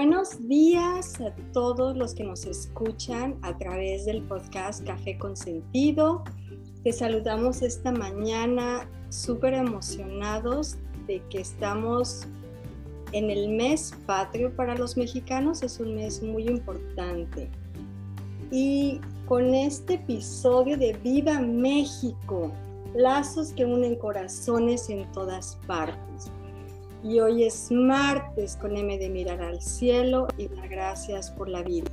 Buenos días a todos los que nos escuchan a través del podcast Café con Sentido. Te saludamos esta mañana súper emocionados de que estamos en el mes patrio para los mexicanos. Es un mes muy importante. Y con este episodio de Viva México, lazos que unen corazones en todas partes y hoy es martes con M de mirar al cielo y dar gracias por la vida.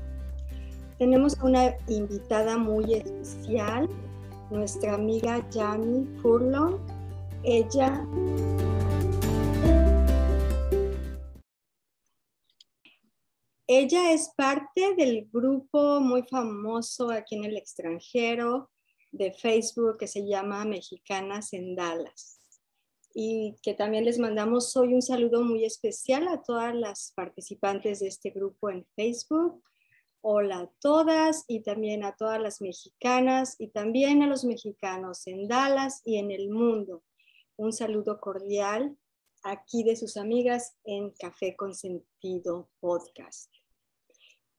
Tenemos una invitada muy especial, nuestra amiga Jamie Furlong. Ella Ella es parte del grupo muy famoso aquí en el extranjero de Facebook que se llama Mexicanas en Dallas y que también les mandamos hoy un saludo muy especial a todas las participantes de este grupo en Facebook. Hola a todas y también a todas las mexicanas y también a los mexicanos en Dallas y en el mundo. Un saludo cordial aquí de sus amigas en Café con Sentido Podcast.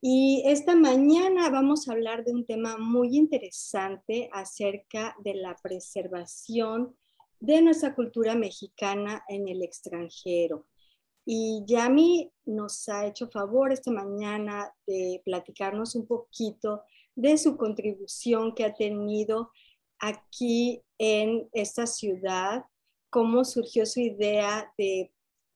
Y esta mañana vamos a hablar de un tema muy interesante acerca de la preservación de nuestra cultura mexicana en el extranjero. Y Yami nos ha hecho favor esta mañana de platicarnos un poquito de su contribución que ha tenido aquí en esta ciudad, cómo surgió su idea de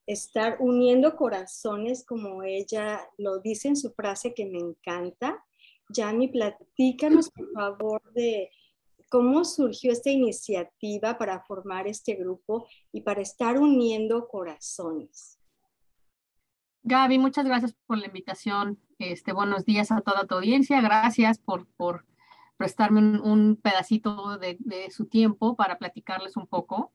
estar uniendo corazones, como ella lo dice en su frase que me encanta. Yami, platícanos por favor de ¿Cómo surgió esta iniciativa para formar este grupo y para estar uniendo corazones? Gaby, muchas gracias por la invitación. Este, buenos días a toda tu audiencia. Gracias por, por prestarme un, pedacito de, su tiempo para platicarles un poco.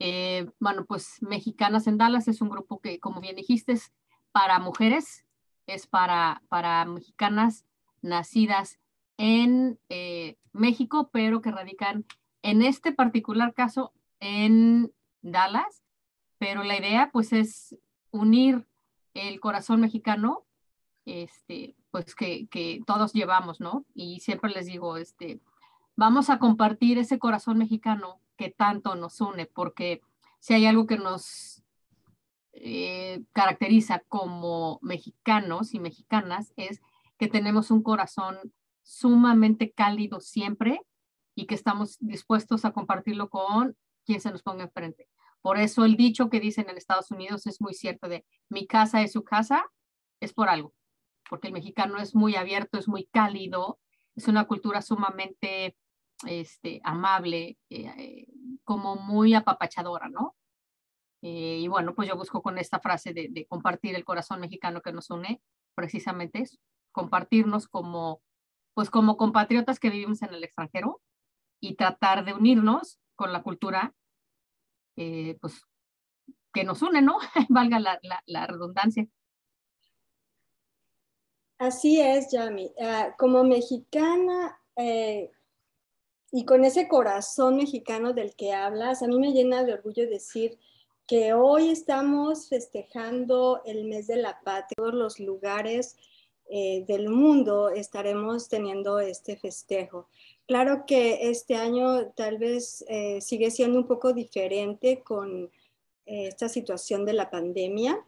Eh, bueno, pues Mexicanas en Dallas es un grupo que, como bien dijiste, es para mujeres, es para, para mexicanas nacidas en eh, México, pero que radican en este particular caso en Dallas. Pero la idea pues es unir el corazón mexicano, este, pues que, que todos llevamos, ¿no? Y siempre les digo, este, vamos a compartir ese corazón mexicano que tanto nos une, porque si hay algo que nos eh, caracteriza como mexicanos y mexicanas es que tenemos un corazón sumamente cálido siempre y que estamos dispuestos a compartirlo con quien se nos ponga enfrente. Por eso el dicho que dicen en Estados Unidos es muy cierto de mi casa es su casa, es por algo, porque el mexicano es muy abierto, es muy cálido, es una cultura sumamente este, amable, eh, como muy apapachadora, ¿no? Eh, y bueno, pues yo busco con esta frase de, de compartir el corazón mexicano que nos une, precisamente eso, compartirnos como pues como compatriotas que vivimos en el extranjero y tratar de unirnos con la cultura, eh, pues que nos une, ¿no? Valga la, redundancia. Así es, Yami. Ah, como mexicana eh, y con ese corazón mexicano del que hablas, a mí me llena de orgullo decir que hoy estamos festejando el mes de la patria, todos los lugares eh, del mundo estaremos teniendo este festejo. Claro que este año tal vez eh, sigue siendo un poco diferente con eh, esta situación de la pandemia.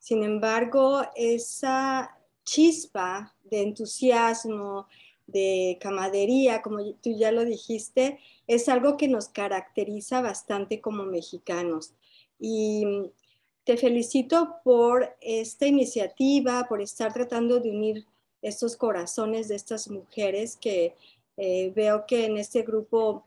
Sin embargo, esa chispa de entusiasmo, de camadería, como tú ya lo dijiste, es algo que nos caracteriza bastante como mexicanos. Y te felicito por esta iniciativa, por estar tratando de unir estos corazones de estas mujeres que eh, veo que en este grupo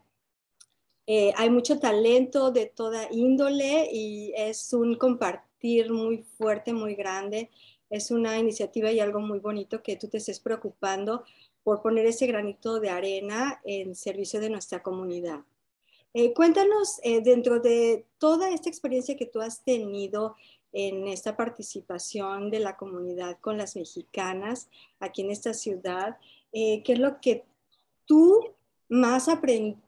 eh, hay mucho talento de toda índole y es un compartir muy fuerte, muy grande. Es una iniciativa y algo muy bonito que tú te estés preocupando por poner ese granito de arena en servicio de nuestra comunidad. Eh, cuéntanos, eh, dentro de toda esta experiencia que tú has tenido en esta participación de la comunidad con las mexicanas aquí en esta ciudad, eh, ¿qué es lo que tú más,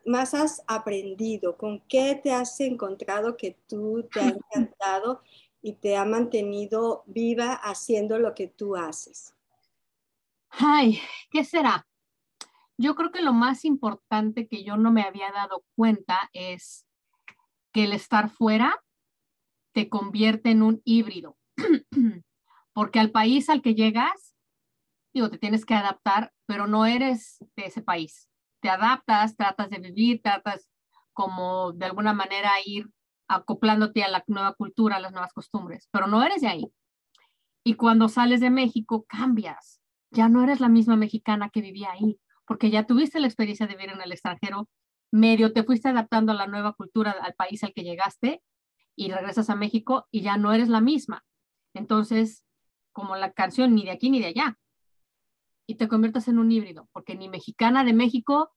más has aprendido? ¿Con qué te has encontrado que tú te ha encantado? y te ha mantenido viva haciendo lo que tú haces? Ay, ¿qué será? Yo creo que lo más importante que yo no me había dado cuenta es que el estar fuera te convierte en un híbrido. Porque al país al que llegas, digo, te tienes que adaptar, pero no eres de ese país. Te adaptas, tratas de vivir, tratas como de alguna manera ir acoplándote a la nueva cultura, a las nuevas costumbres, pero no eres de ahí. Y cuando sales de México, cambias. Ya no eres la misma mexicana que vivía ahí, porque ya tuviste la experiencia de vivir en el extranjero, medio te fuiste adaptando a la nueva cultura, al país al que llegaste, y regresas a México y ya no eres la misma. Entonces, como la canción, ni de aquí ni de allá. Y te conviertes en un híbrido, porque ni mexicana de México,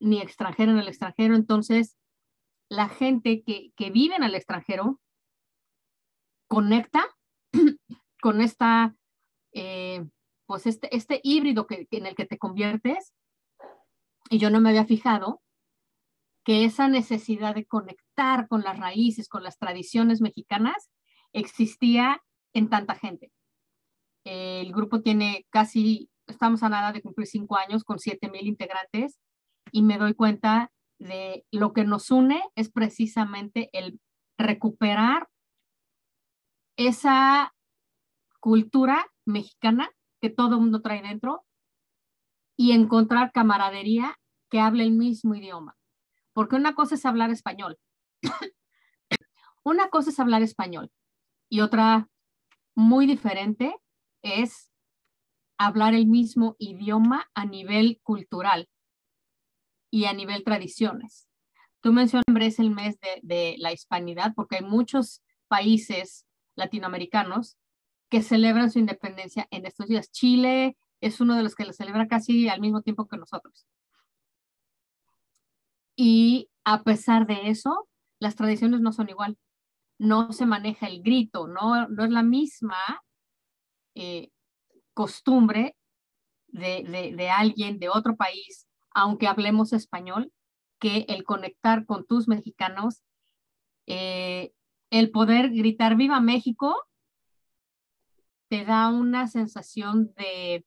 ni extranjera en el extranjero. Entonces, la gente que, que vive en el extranjero conecta con esta, eh, pues este, este híbrido que, en el que te conviertes. Y yo no me había fijado que esa necesidad de conectar con las raíces, con las tradiciones mexicanas, existía en tanta gente. El grupo tiene casi, estamos a nada de cumplir cinco años con siete mil integrantes y me doy cuenta de lo que nos une es precisamente el recuperar esa cultura mexicana que todo el mundo trae dentro y encontrar camaradería que hable el mismo idioma. Porque una cosa es hablar español. una cosa es hablar español y otra muy diferente es hablar el mismo idioma a nivel cultural y a nivel tradiciones. Tú mencionas el mes de, de la hispanidad porque hay muchos países latinoamericanos que celebran su independencia en estos días. Chile es uno de los que lo celebra casi al mismo tiempo que nosotros. Y a pesar de eso, las tradiciones no son igual. No se maneja el grito, no, no es la misma eh, costumbre de, de, alguien de otro país, aunque hablemos español, que el conectar con tus mexicanos, eh, el poder gritar viva México, te da una sensación de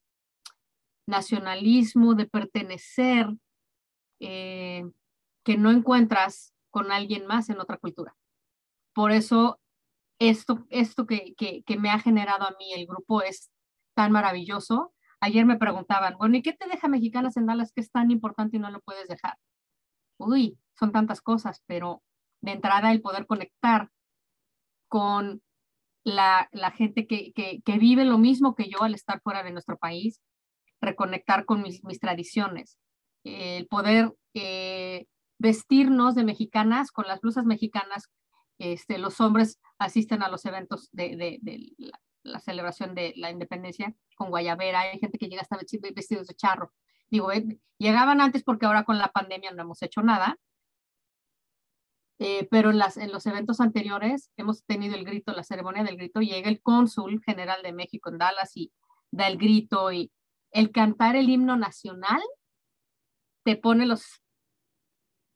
nacionalismo, de pertenecer, eh, que no encuentras con alguien más en otra cultura. Por eso, esto, esto que, que, me ha generado a mí el grupo es tan maravilloso. Ayer me preguntaban, bueno, ¿y qué te deja Mexicanas en Dallas que es tan importante y no lo puedes dejar? Uy, son tantas cosas, pero de entrada el poder conectar con la, la gente que, que, que, vive lo mismo que yo al estar fuera de nuestro país, reconectar con mis, mis tradiciones, el poder eh, vestirnos de mexicanas con las blusas mexicanas. Este, los hombres asisten a los eventos de, la, celebración de la independencia con guayabera. Hay gente que llega hasta vestidos de charro. Digo, eh, llegaban antes porque ahora con la pandemia no hemos hecho nada. Eh, pero en, en los eventos anteriores hemos tenido el grito, la ceremonia del grito, llega el cónsul general de México en Dallas y da el grito y el cantar el himno nacional te pone los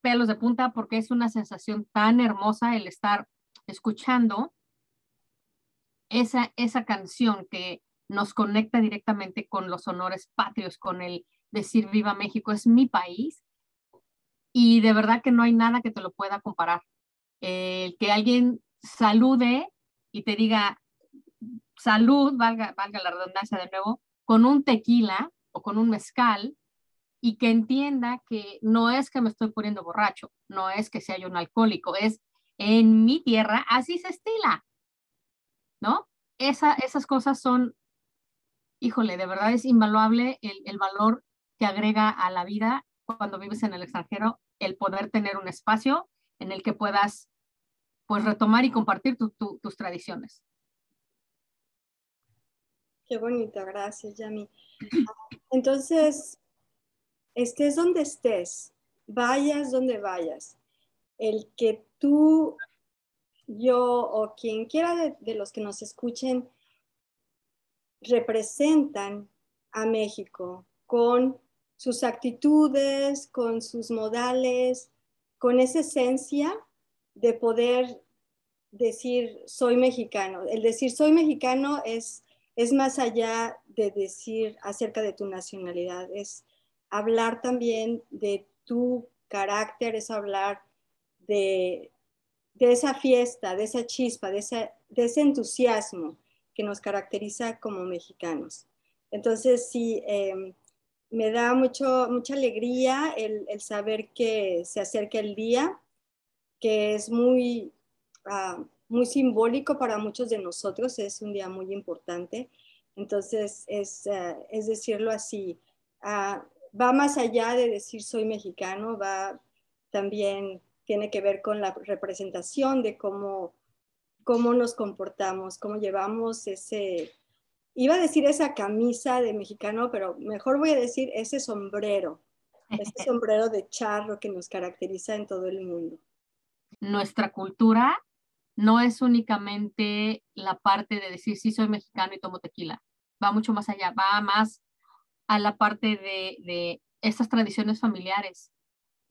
pelos de punta porque es una sensación tan hermosa el estar escuchando esa, esa canción que nos conecta directamente con los honores patrios, con el decir viva México, es mi país. Y de verdad que no hay nada que te lo pueda comparar. El que alguien salude y te diga salud, valga, valga la redundancia de nuevo, con un tequila o con un mezcal, y que entienda que no es que me estoy poniendo borracho, no es que sea yo un alcohólico, es en mi tierra así se estila, ¿no? Esa, esas cosas son, híjole, de verdad es invaluable el, el valor que agrega a la vida cuando vives en el extranjero, el poder tener un espacio en el que puedas pues retomar y compartir tus tradiciones. Qué bonito, gracias, Yami. Entonces, estés donde estés, vayas donde vayas, el que tú, yo o quien quiera de, los que nos escuchen representan a México con sus actitudes, con sus modales, con esa esencia de poder decir soy mexicano. El decir soy mexicano es, es más allá de decir acerca de tu nacionalidad, es hablar también de tu carácter, es hablar de, de esa fiesta, de esa chispa, de, de ese entusiasmo que nos caracteriza como mexicanos. Entonces, sí, em, me da mucho, mucha alegría el, saber que se acerca el día, que es muy, ah, muy simbólico para muchos de nosotros, es un día muy importante. Entonces, es, ah, es decirlo así, ah, va más allá de decir soy mexicano, va también tiene que ver con la representación de cómo, cómo nos comportamos, cómo llevamos ese, iba a decir esa camisa de mexicano, pero mejor voy a decir ese sombrero, ese sombrero de charro que nos caracteriza en todo el mundo. Nuestra cultura no es únicamente la parte de decir sí soy mexicano y tomo tequila, va mucho más allá, va más a la parte de, de estas tradiciones familiares.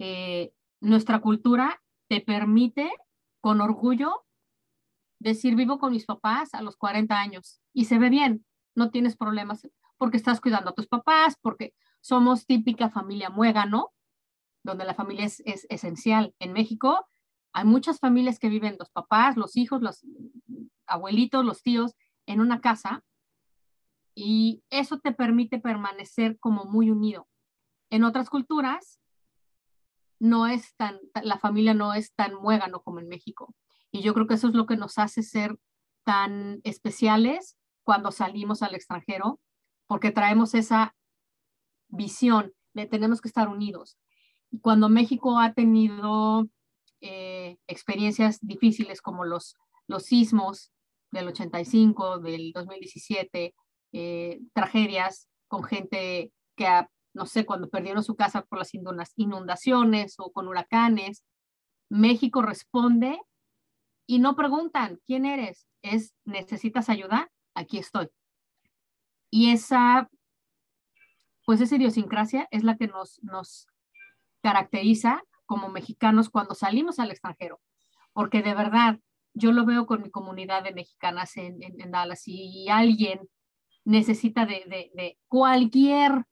Eh, nuestra cultura te permite con orgullo decir vivo con mis papás a los 40 años y se ve bien, no tienes problemas porque estás cuidando a tus papás, porque somos típica familia muégano, donde la familia es, esencial. En México hay muchas familias que viven los papás, los hijos, los abuelitos, los tíos en una casa y eso te permite permanecer como muy unido. En otras culturas no es tan, la familia no es tan muégano como en México. Y yo creo que eso es lo que nos hace ser tan especiales cuando salimos al extranjero, porque traemos esa visión de tenemos que estar unidos. Y cuando México ha tenido eh, experiencias difíciles como los, los sismos del 85, del 2017, eh, tragedias con gente que, no sé, cuando perdieron su casa por las inundaciones o con huracanes, México responde y no preguntan, ¿quién eres? Es, ¿necesitas ayuda? aquí estoy. Y esa, pues esa idiosincrasia es la que nos, nos caracteriza como mexicanos cuando salimos al extranjero, porque de verdad yo lo veo con mi comunidad de mexicanas en, en, Dallas y alguien necesita de, de, de cualquier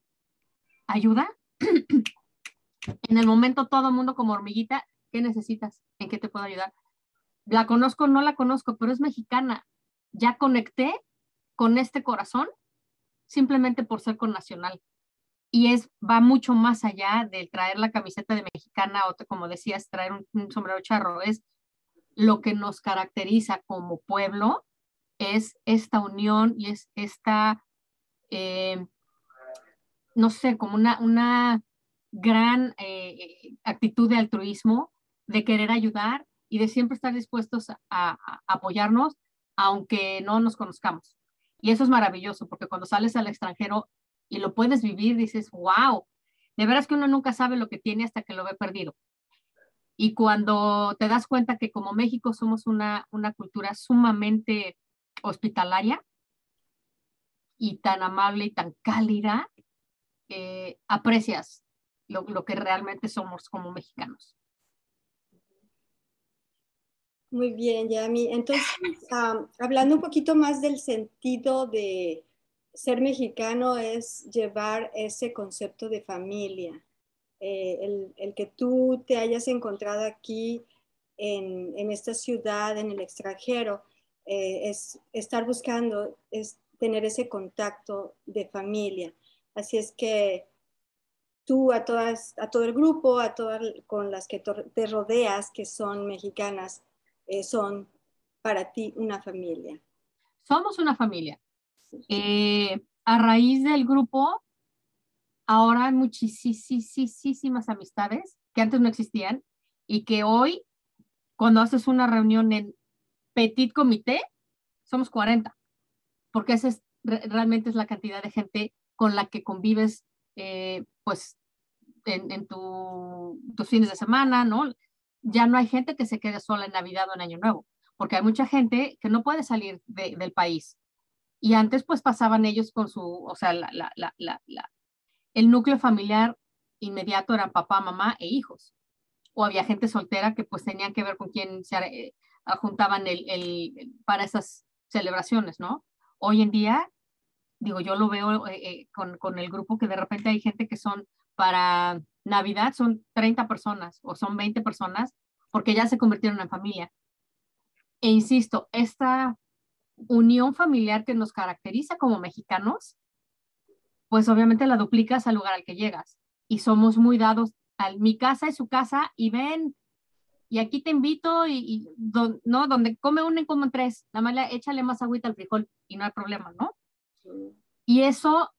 ayuda, en el momento todo el mundo como hormiguita, ¿qué necesitas? ¿En qué te puedo ayudar? La conozco, no la conozco, pero es mexicana. Ya conecté con este corazón simplemente por ser con Nacional. Y es, va mucho más allá de traer la camiseta de mexicana o, como decías, traer un, sombrero charro. Es lo que nos caracteriza como pueblo, es esta unión y es esta, eh, no sé, como una, una gran eh, actitud de altruismo, de querer ayudar y de siempre estar dispuestos a apoyarnos, aunque no nos conozcamos. Y eso es maravilloso, porque cuando sales al extranjero y lo puedes vivir, dices, wow, de veras que uno nunca sabe lo que tiene hasta que lo ve perdido. Y cuando te das cuenta que como México somos una, una cultura sumamente hospitalaria y tan amable y tan cálida, eh, aprecias lo, lo que realmente somos como mexicanos. Muy bien, Yami. Entonces, hablando un poquito más del sentido de ser mexicano, es llevar ese concepto de familia. Eh, el, que tú te hayas encontrado aquí en, esta ciudad, en el extranjero, eh, es estar buscando, es tener ese contacto de familia. Así es que tú a todas, a todo el grupo, a todas con las que te rodeas, que son mexicanas, eh, son para ti una familia? Somos una familia. Eh, a raíz del grupo, ahora hay muchísimas amistades que antes no existían y que hoy, cuando haces una reunión en petit comité, somos 40, porque esa es, realmente es la cantidad de gente con la que convives, eh, pues, en, en tu, tus fines de semana, ¿no? ya no hay gente que se quede sola en Navidad o en Año Nuevo, porque hay mucha gente que no puede salir del país. Y antes pues pasaban ellos con su, o sea, la, la, la, el núcleo familiar inmediato eran papá, mamá e hijos. O había gente soltera que pues tenían que ver con quién se juntaban el, el, para esas celebraciones, ¿no? Hoy en día, digo, yo lo veo eh, eh, con, con, el grupo que de repente hay gente que son para Navidad, son 30 personas o son 20 personas porque ya se convirtieron en familia. E insisto, esta unión familiar que nos caracteriza como mexicanos, pues obviamente la duplicas al lugar al que llegas. Y somos muy dados al mi casa es su casa y ven, y aquí te invito y, no, donde come uno y comen tres, nada más échale más agüita al frijol y no hay problema, ¿no? Y eso,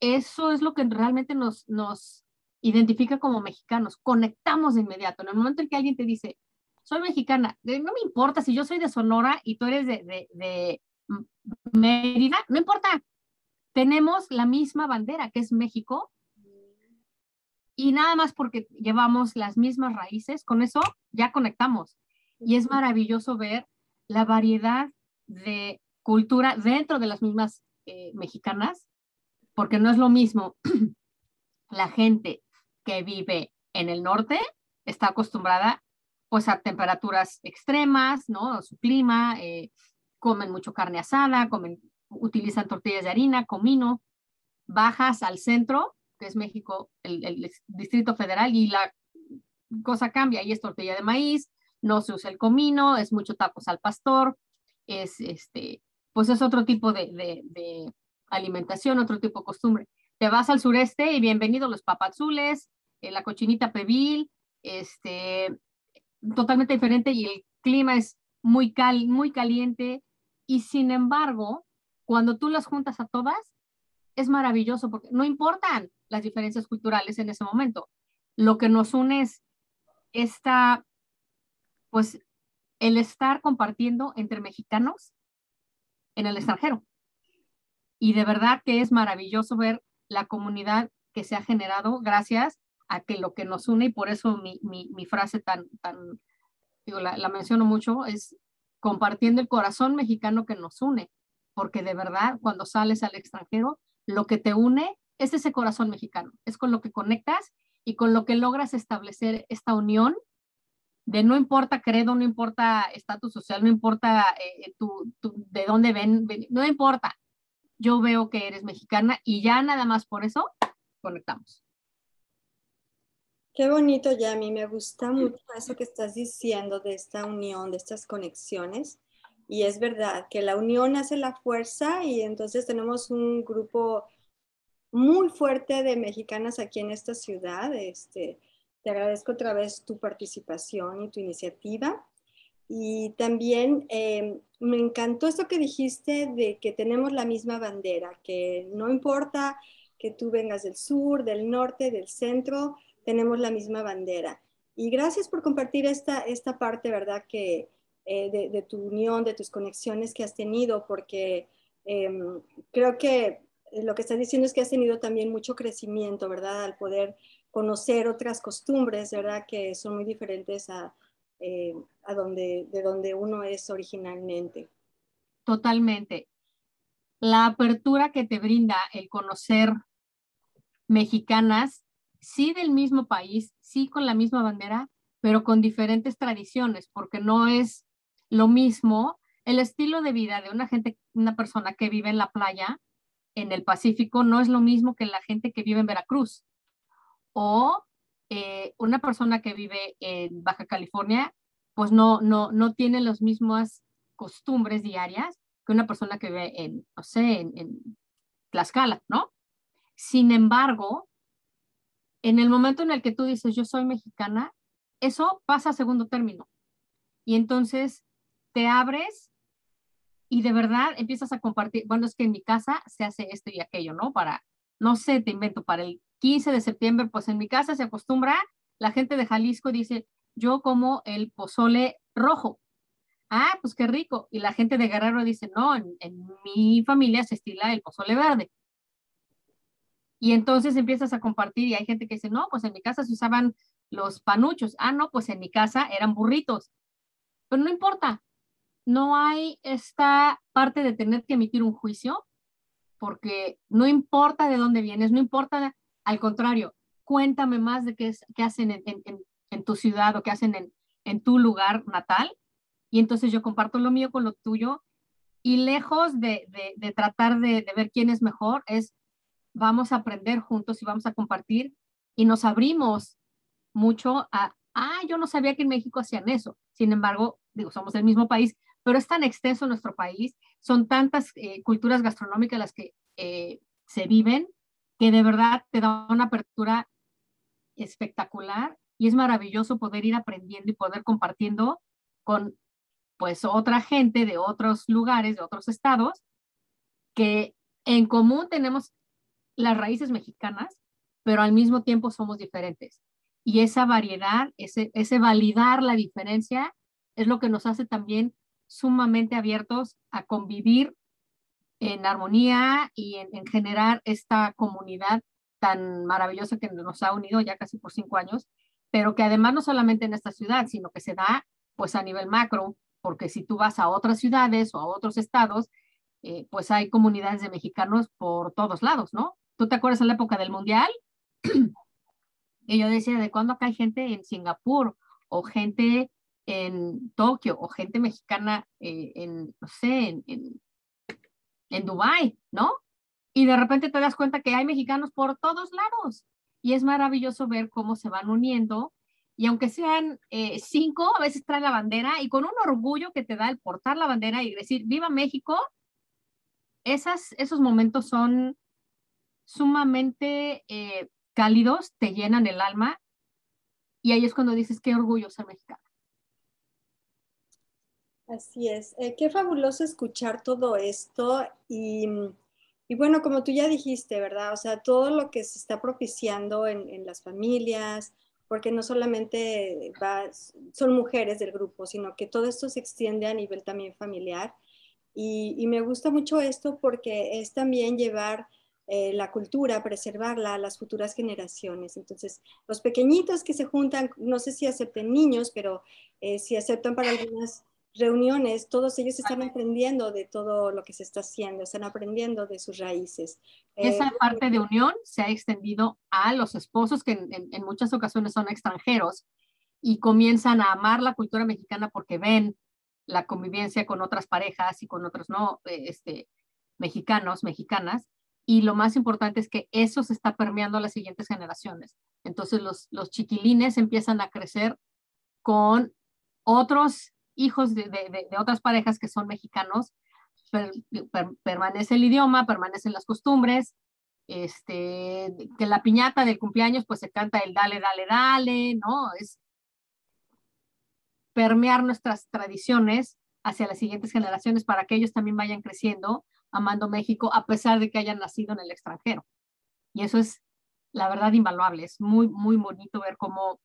eso es lo que realmente nos, nos identifica como mexicanos, conectamos de inmediato. En el momento en que alguien te dice, soy mexicana, no me importa si yo soy de Sonora y tú eres de, de, de Mérida, no importa, tenemos la misma bandera que es México y nada más porque llevamos las mismas raíces, con eso ya conectamos. Y es maravilloso ver la variedad de cultura dentro de las mismas eh, mexicanas, porque no es lo mismo la gente que vive en el norte, está acostumbrada pues a temperaturas extremas, ¿no? Su clima, eh, comen mucho carne asada, comen, utilizan tortillas de harina, comino, bajas al centro que es México, el, Distrito Federal, y la cosa cambia, ahí es tortilla de maíz, no se usa el comino, es mucho tacos al pastor, es este, pues es otro tipo de, alimentación, otro tipo de costumbre. Te vas al sureste y bienvenido los papazules, eh, la cochinita pebil, este, totalmente diferente y el clima es muy, cal, muy caliente y sin embargo, cuando tú las juntas a todas, es maravilloso porque no importan las diferencias culturales en ese momento. Lo que nos une es esta, pues, el estar compartiendo entre mexicanos en el extranjero. Y de verdad que es maravilloso ver la comunidad que se ha generado gracias a que lo que nos une, y por eso mi, mi, frase tan, tan digo, la, la menciono mucho, es compartiendo el corazón mexicano que nos une, porque de verdad cuando sales al extranjero, lo que te une es ese corazón mexicano, es con lo que conectas y con lo que logras establecer esta unión de no importa credo, no importa estatus social, no importa eh, tu, de dónde ven, no importa. Yo veo que eres mexicana y ya nada más por eso conectamos. Qué bonito, Yami. Me gusta mucho eso que estás diciendo de esta unión, de estas conexiones. Y es verdad que la unión hace la fuerza y entonces tenemos un grupo muy fuerte de mexicanas aquí en esta ciudad. Este, te agradezco otra vez tu participación y tu iniciativa. Y también eh, me encantó esto que dijiste de que tenemos la misma bandera, que no importa que tú vengas del sur, del norte, del centro, tenemos la misma bandera. Y gracias por compartir esta, esta parte, ¿verdad? Que eh, de, tu unión, de tus conexiones que has tenido, porque em, creo que lo que estás diciendo es que has tenido también mucho crecimiento, ¿verdad? Al poder conocer otras costumbres, ¿verdad? Que son muy diferentes a, eh, a donde, de donde uno es originalmente. Totalmente. La apertura que te brinda el conocer mexicanas, sí del mismo país, sí con la misma bandera, pero con diferentes tradiciones, porque no es lo mismo el estilo de vida de una gente, una persona que vive en la playa en el Pacífico no es lo mismo que la gente que vive en Veracruz. O eh, una persona que vive en Baja California, pues no, no, no tiene las mismas costumbres diarias que una persona que vive en, no sé, en, en Tlaxcala, ¿no? Sin embargo, en el momento en el que tú dices yo soy mexicana, eso pasa a segundo término. Y entonces te abres y de verdad empiezas a compartir, bueno, es que en mi casa se hace esto y aquello, ¿no? Para, no sé, te invento, para el 15 de septiembre, pues en mi casa se acostumbra, la gente de Jalisco dice, yo como el pozole rojo. Ah, pues qué rico. Y la gente de Guerrero dice, no, en, mi familia se estila el pozole verde. Y entonces empiezas a compartir y hay gente que dice, no, pues en mi casa se usaban los panuchos. Ah, no, pues en mi casa eran burritos. Pero no importa, no hay esta parte de tener que emitir un juicio, porque no importa de dónde vienes, no importa, al contrario, cuéntame más de qué, es, qué hacen en, tu ciudad o qué hacen en, tu lugar natal y entonces yo comparto lo mío con lo tuyo y lejos de, tratar de, de, ver quién es mejor, es vamos a aprender juntos y vamos a compartir y nos abrimos mucho a, ah, yo no sabía que en México hacían eso. Sin embargo, digo, somos el mismo país, pero es tan extenso nuestro país, son tantas eh, culturas gastronómicas las que eh, se viven, que de verdad te da una apertura espectacular y es maravilloso poder ir aprendiendo y poder compartiendo con pues otra gente de otros lugares, de otros estados, que en común tenemos las raíces mexicanas, pero al mismo tiempo somos diferentes. Y esa variedad, ese, ese validar la diferencia, es lo que nos hace también sumamente abiertos a convivir en armonía y en, generar esta comunidad tan maravillosa que nos ha unido ya casi por cinco años, pero que además no solamente en esta ciudad, sino que se da pues a nivel macro, porque si tú vas a otras ciudades o a otros estados, eh, pues hay comunidades de mexicanos por todos lados, ¿no? ¿Tú te acuerdas en la época del Mundial? y yo decía, ¿de cuándo acá hay gente en Singapur o gente en Tokio o gente mexicana eh, en, no sé, en, en, Dubái, ¿no? Y de repente te das cuenta que hay mexicanos por todos lados. Y es maravilloso ver cómo se van uniendo. Y aunque sean eh, cinco, a veces traen la bandera y con un orgullo que te da el portar la bandera y decir, viva México, esos momentos son sumamente eh, cálidos, te llenan el alma y ahí es cuando dices, qué orgullo ser mexicano. Así es, eh, qué fabuloso escuchar todo esto y, y, bueno, como tú ya dijiste, ¿verdad? O sea, todo lo que se está propiciando en, en las familias, porque no solamente va, son mujeres del grupo, sino que todo esto se extiende a nivel también familiar. Y, y me gusta mucho esto porque es también llevar eh, la cultura, preservarla a las futuras generaciones. Entonces, los pequeñitos que se juntan, no sé si acepten niños, pero eh, si aceptan para algunas reuniones, todos ellos están aprendiendo de todo lo que se está haciendo, están aprendiendo de sus raíces. Esa eh, parte de unión se ha extendido a los esposos que en, muchas ocasiones son extranjeros y comienzan a amar la cultura mexicana porque ven la convivencia con otras parejas y con otros no este, mexicanos, mexicanas, y lo más importante es que eso se está permeando a las siguientes generaciones. Entonces los, los chiquilines empiezan a crecer con otros hijos de, de, otras parejas que son mexicanos, permanece el idioma, permanecen las costumbres, este, que la piñata del cumpleaños pues se canta el dale, dale, dale, ¿no? Es permear nuestras tradiciones hacia las siguientes generaciones para que ellos también vayan creciendo amando México a pesar de que hayan nacido en el extranjero. Y eso es, la verdad, invaluable. Es muy, muy bonito ver cómo,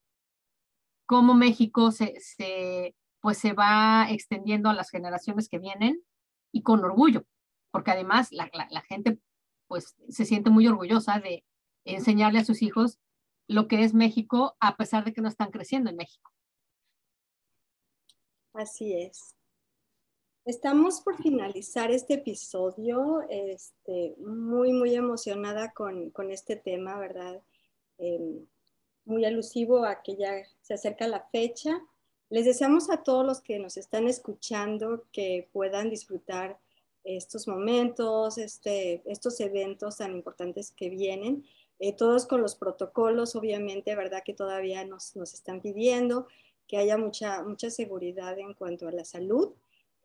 cómo México se, se, pues se va extendiendo a las generaciones que vienen y con orgullo, porque además la, la, gente pues se siente muy orgullosa de enseñarle a sus hijos lo que es México a pesar de que no están creciendo en México. Así es. Estamos por finalizar este episodio, este, muy, muy emocionada con, con este tema, ¿verdad? Em, muy alusivo a que ya se acerca la fecha. Les deseamos a todos los que nos están escuchando que puedan disfrutar estos momentos, este, estos eventos tan importantes que vienen, eh, todos con los protocolos, obviamente, ¿verdad? Que todavía nos, nos están pidiendo, que haya mucha, mucha seguridad en cuanto a la salud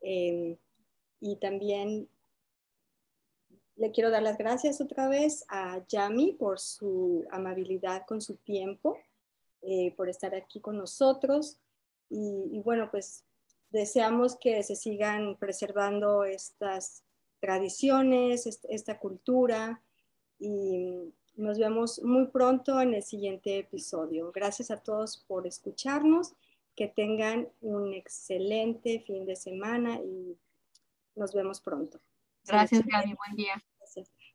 Em, y también le quiero dar las gracias otra vez a Yami por su amabilidad con su tiempo, eh, por estar aquí con nosotros. Y, bueno, pues deseamos que se sigan preservando estas tradiciones, esta cultura y nos vemos muy pronto en el siguiente episodio. Gracias a todos por escucharnos que tengan un excelente fin de semana y nos vemos pronto. Gracias, Gaby. Buen día.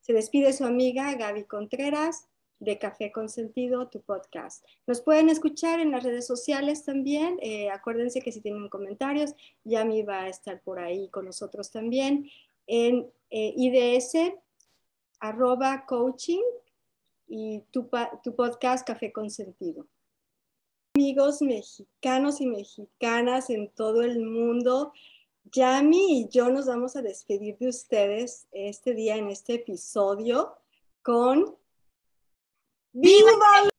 Se despide su amiga Gaby Contreras de Café Consentido, tu podcast. Nos pueden escuchar en las redes sociales también. Eh, acuérdense que si tienen comentarios, Yami va a estar por ahí con nosotros también. En eh, IDS, arroba coaching y tu, tu podcast Café Consentido amigos mexicanos y mexicanas en todo el mundo. Yami y yo nos vamos a despedir de ustedes este día en este episodio con ¡Viva